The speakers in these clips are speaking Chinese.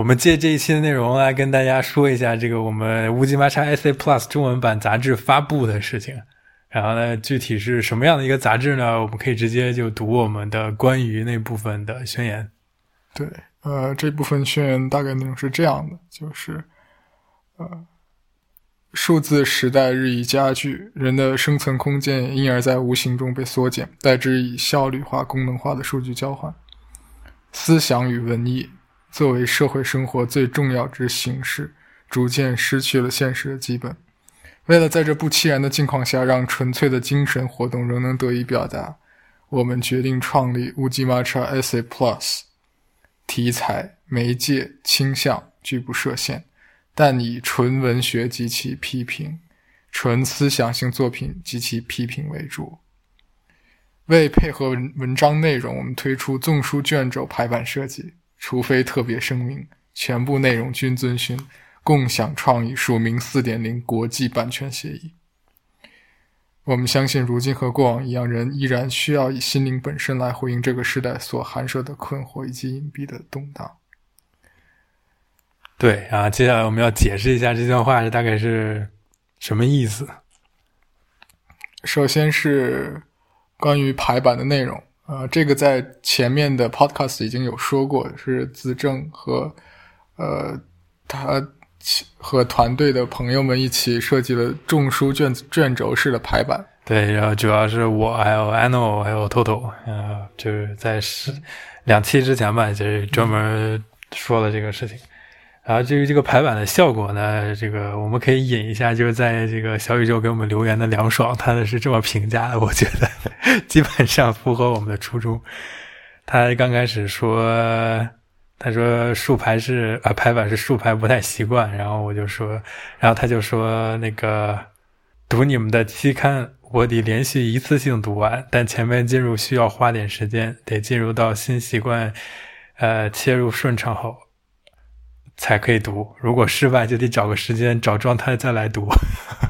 我们借这一期的内容来跟大家说一下这个我们乌鸡麻叉 SA Plus 中文版杂志发布的事情。然后呢，具体是什么样的一个杂志呢？我们可以直接就读我们的关于那部分的宣言。对，呃，这部分宣言大概内容是这样的，就是，呃，数字时代日益加剧，人的生存空间因而在无形中被缩减，代之以效率化、功能化的数据交换。思想与文艺作为社会生活最重要之形式，逐渐失去了现实的基本。为了在这不期然的境况下，让纯粹的精神活动仍能得以表达，我们决定创立乌鸡麻叉 Essay Plus。题材、媒介、倾向拒不设限，但以纯文学及其批评、纯思想性作品及其批评为主。为配合文文章内容，我们推出纵书卷轴排版设计，除非特别声明，全部内容均遵循。共享创意署名四点零国际版权协议。我们相信，如今和过往一样，人依然需要以心灵本身来回应这个时代所含摄的困惑以及隐蔽的动荡。对啊，接下来我们要解释一下这段话是大概是什么意思。首先是关于排版的内容，呃，这个在前面的 podcast 已经有说过，是子正和呃他。和团队的朋友们一起设计了众书卷卷轴式的排版。对，然后主要是我还有 Ano 还有 Toto，呃，就是在是两期之前吧，就是专门说了这个事情。然后至于这个排版的效果呢，这个我们可以引一下，就是在这个小宇宙给我们留言的凉爽，他的是这么评价的，我觉得基本上符合我们的初衷。他刚开始说。他说竖排是啊排版是竖排不太习惯，然后我就说，然后他就说那个读你们的期刊，我得连续一次性读完，但前面进入需要花点时间，得进入到新习惯，呃切入顺畅后才可以读。如果失败就得找个时间找状态再来读。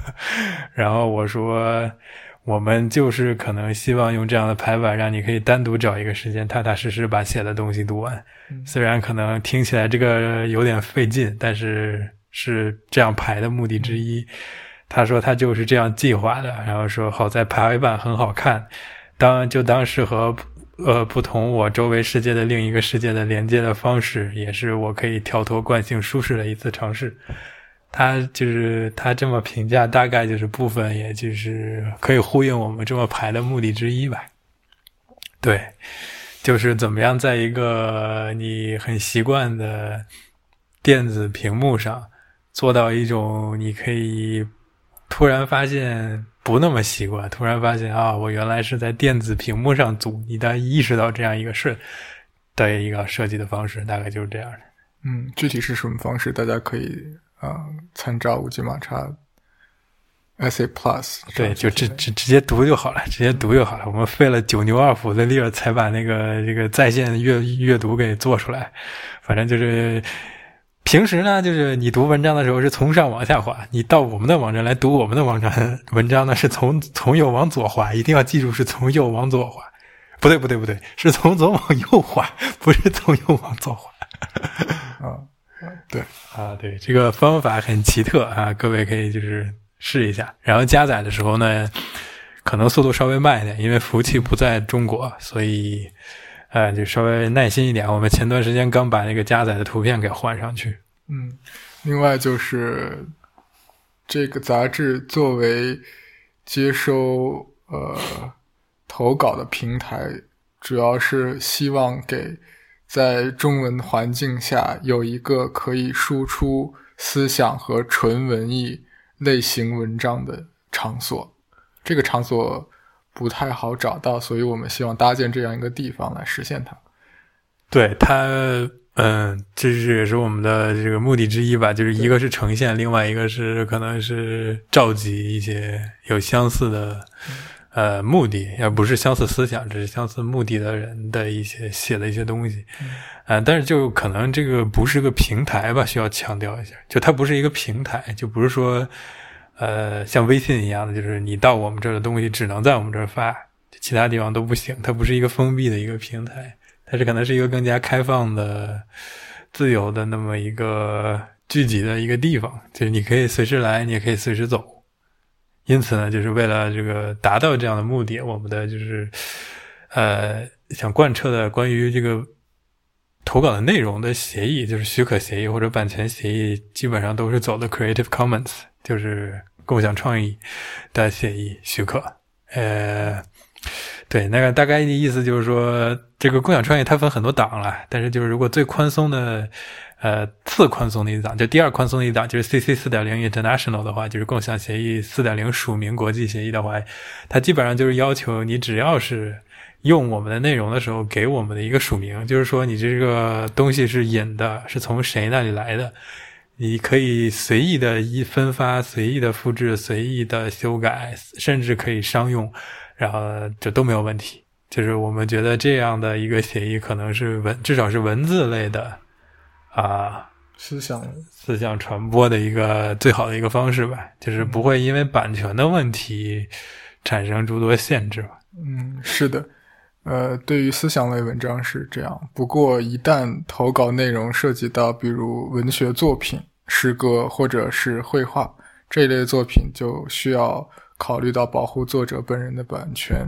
然后我说。我们就是可能希望用这样的排版，让你可以单独找一个时间，踏踏实实把写的东西读完。虽然可能听起来这个有点费劲，但是是这样排的目的之一。他说他就是这样计划的，然后说好在排版很好看，当就当是和呃不同我周围世界的另一个世界的连接的方式，也是我可以跳脱惯性舒适的一次尝试。他就是他这么评价，大概就是部分，也就是可以呼应我们这么排的目的之一吧。对，就是怎么样在一个你很习惯的电子屏幕上，做到一种你可以突然发现不那么习惯，突然发现啊，我原来是在电子屏幕上组，你当意识到这样一个事的一个设计的方式，大概就是这样的。嗯，具体是什么方式，大家可以。啊，参照五 G 马叉 S A Plus，对，就直直直接读就好了，直接读就好了。我们费了九牛二虎的力儿才把那个这个在线阅阅读给做出来。反正就是平时呢，就是你读文章的时候是从上往下滑，你到我们的网站来读我们的网站文章呢，是从从右往左滑，一定要记住是从右往左滑。不对，不对，不对，是从左往右滑，不是从右往左滑。啊。对啊，对这个方法很奇特啊，各位可以就是试一下。然后加载的时候呢，可能速度稍微慢一点，因为服务器不在中国，所以呃，就稍微耐心一点。我们前段时间刚把那个加载的图片给换上去。嗯，另外就是这个杂志作为接收呃投稿的平台，主要是希望给。在中文环境下，有一个可以输出思想和纯文艺类型文章的场所。这个场所不太好找到，所以我们希望搭建这样一个地方来实现它。对它，嗯，这是也是我们的这个目的之一吧。就是一个是呈现，另外一个是可能是召集一些有相似的。呃，目的而不是相似思想，只是相似目的的人的一些写的一些东西，呃，但是就可能这个不是个平台吧，需要强调一下，就它不是一个平台，就不是说，呃，像微信一样的，就是你到我们这儿的东西只能在我们这儿发，其他地方都不行，它不是一个封闭的一个平台，它是可能是一个更加开放的自由的那么一个聚集的一个地方，就是你可以随时来，你也可以随时走。因此呢，就是为了这个达到这样的目的，我们的就是呃想贯彻的关于这个投稿的内容的协议，就是许可协议或者版权协议，基本上都是走的 Creative Commons，就是共享创意的协议许可。呃，对，那个大概的意思就是说，这个共享创业它分很多档了，但是就是如果最宽松的，呃，次宽松的一档，就第二宽松的一档，就是 CC 四点零 International 的话，就是共享协议四点零署名国际协议的话，它基本上就是要求你只要是用我们的内容的时候，给我们的一个署名，就是说你这个东西是引的，是从谁那里来的，你可以随意的一分发、随意的复制、随意的修改，甚至可以商用。然后这都没有问题，就是我们觉得这样的一个协议可能是文，至少是文字类的啊思想思想传播的一个最好的一个方式吧，就是不会因为版权的问题产生诸多限制吧。嗯，是的，呃，对于思想类文章是这样，不过一旦投稿内容涉及到比如文学作品、诗歌或者是绘画这一类作品，就需要。考虑到保护作者本人的版权，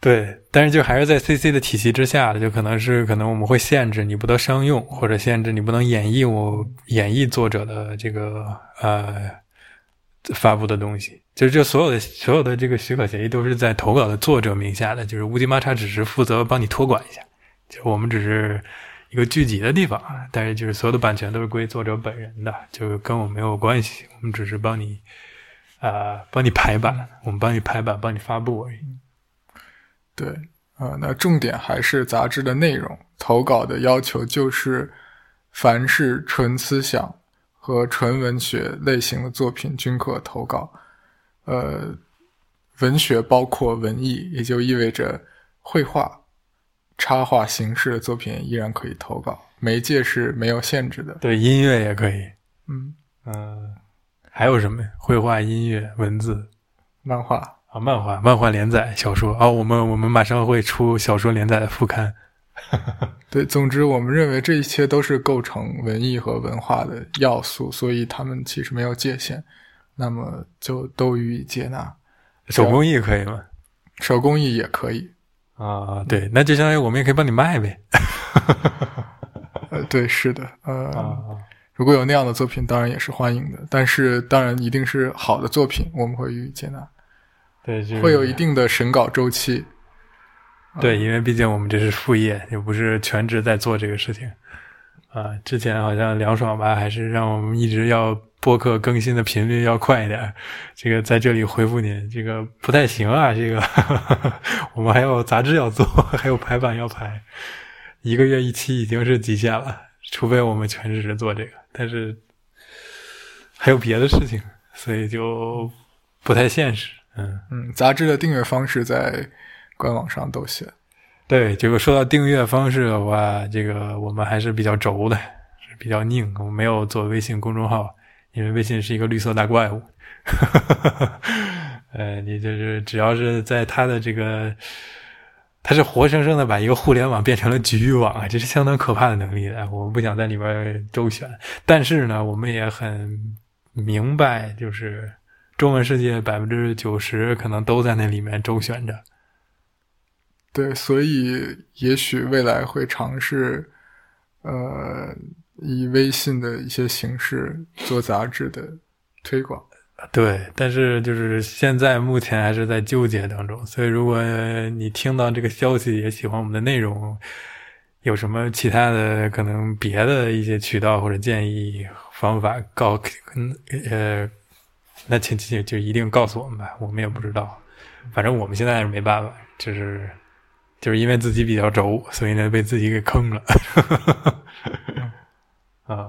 对，但是就还是在 CC 的体系之下，就可能是可能我们会限制你不得商用，或者限制你不能演绎我演绎作者的这个呃发布的东西。就是这所有的所有的这个许可协议都是在投稿的作者名下的，就是乌迪玛查只是负责帮你托管一下，就我们只是一个聚集的地方，但是就是所有的版权都是归作者本人的，就是跟我没有关系，我们只是帮你。啊，帮你排版，我们帮你排版，帮你发布而已。对，啊，那重点还是杂志的内容。投稿的要求就是，凡是纯思想和纯文学类型的作品均可投稿。呃，文学包括文艺，也就意味着绘画、插画形式的作品依然可以投稿，媒介是没有限制的。对，音乐也可以。嗯嗯。还有什么？绘画、音乐、文字、漫画啊，漫画、漫画连载、小说啊，我们我们马上会出小说连载的副刊。对，总之，我们认为这一切都是构成文艺和文化的要素，所以他们其实没有界限，那么就都予以接纳。手工艺可以吗？手工艺也可以啊，对，那就相当于我们也可以帮你卖呗。呃，对，是的，呃。如果有那样的作品，当然也是欢迎的。但是，当然一定是好的作品，我们会予以接纳。对，会有一定的审稿周期。对，因为毕竟我们这是副业，也不是全职在做这个事情。啊，之前好像凉爽吧，还是让我们一直要播客更新的频率要快一点。这个在这里回复您，这个不太行啊。这个 我们还有杂志要做，还有排版要排，一个月一期已经是极限了。除非我们全职做这个。但是还有别的事情，所以就不太现实。嗯嗯，杂志的订阅方式在官网上都写。对，这个说到订阅方式的话，这个我们还是比较轴的，是比较拧。我们没有做微信公众号，因为微信是一个绿色大怪物。呃，你就是只要是在它的这个。它是活生生的把一个互联网变成了局域网啊，这是相当可怕的能力的。我们不想在里边周旋，但是呢，我们也很明白，就是中文世界百分之九十可能都在那里面周旋着。对，所以也许未来会尝试，呃，以微信的一些形式做杂志的推广。对，但是就是现在目前还是在纠结当中，所以如果你听到这个消息也喜欢我们的内容，有什么其他的可能别的一些渠道或者建议方法告，嗯呃，那请请就一定告诉我们吧，我们也不知道，反正我们现在是没办法，就是就是因为自己比较轴，所以呢被自己给坑了，啊。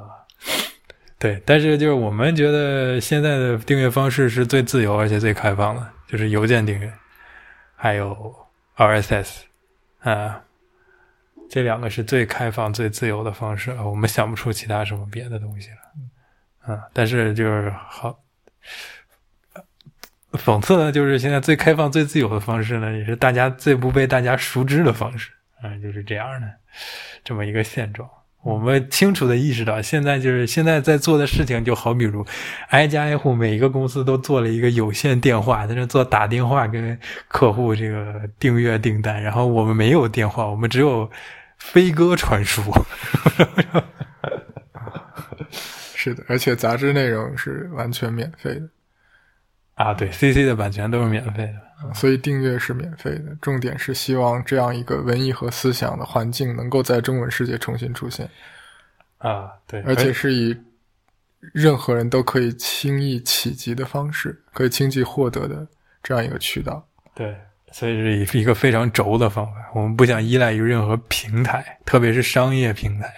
对，但是就是我们觉得现在的订阅方式是最自由而且最开放的，就是邮件订阅，还有 RSS，啊，这两个是最开放、最自由的方式了。我们想不出其他什么别的东西了，啊，但是就是好，讽刺的就是现在最开放、最自由的方式呢，也是大家最不被大家熟知的方式，啊，就是这样的，这么一个现状。我们清楚的意识到，现在就是现在在做的事情，就好比如挨家挨户，每一个公司都做了一个有线电话，在那做打电话跟客户这个订阅订单。然后我们没有电话，我们只有飞鸽传书。是的，而且杂志内容是完全免费的。啊，对，CC 的版权都是免费的，所以订阅是免费的。重点是希望这样一个文艺和思想的环境能够在中文世界重新出现。啊，对，而且是以任何人都可以轻易企及的方式，可以轻易获得的这样一个渠道。对，所以是一个非常轴的方法。我们不想依赖于任何平台，特别是商业平台。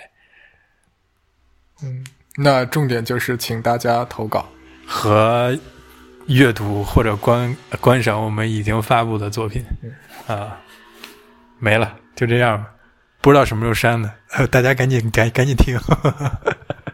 嗯，那重点就是请大家投稿和。阅读或者观观赏我们已经发布的作品，啊，没了，就这样吧，不知道什么时候删的，大家赶紧赶赶紧听。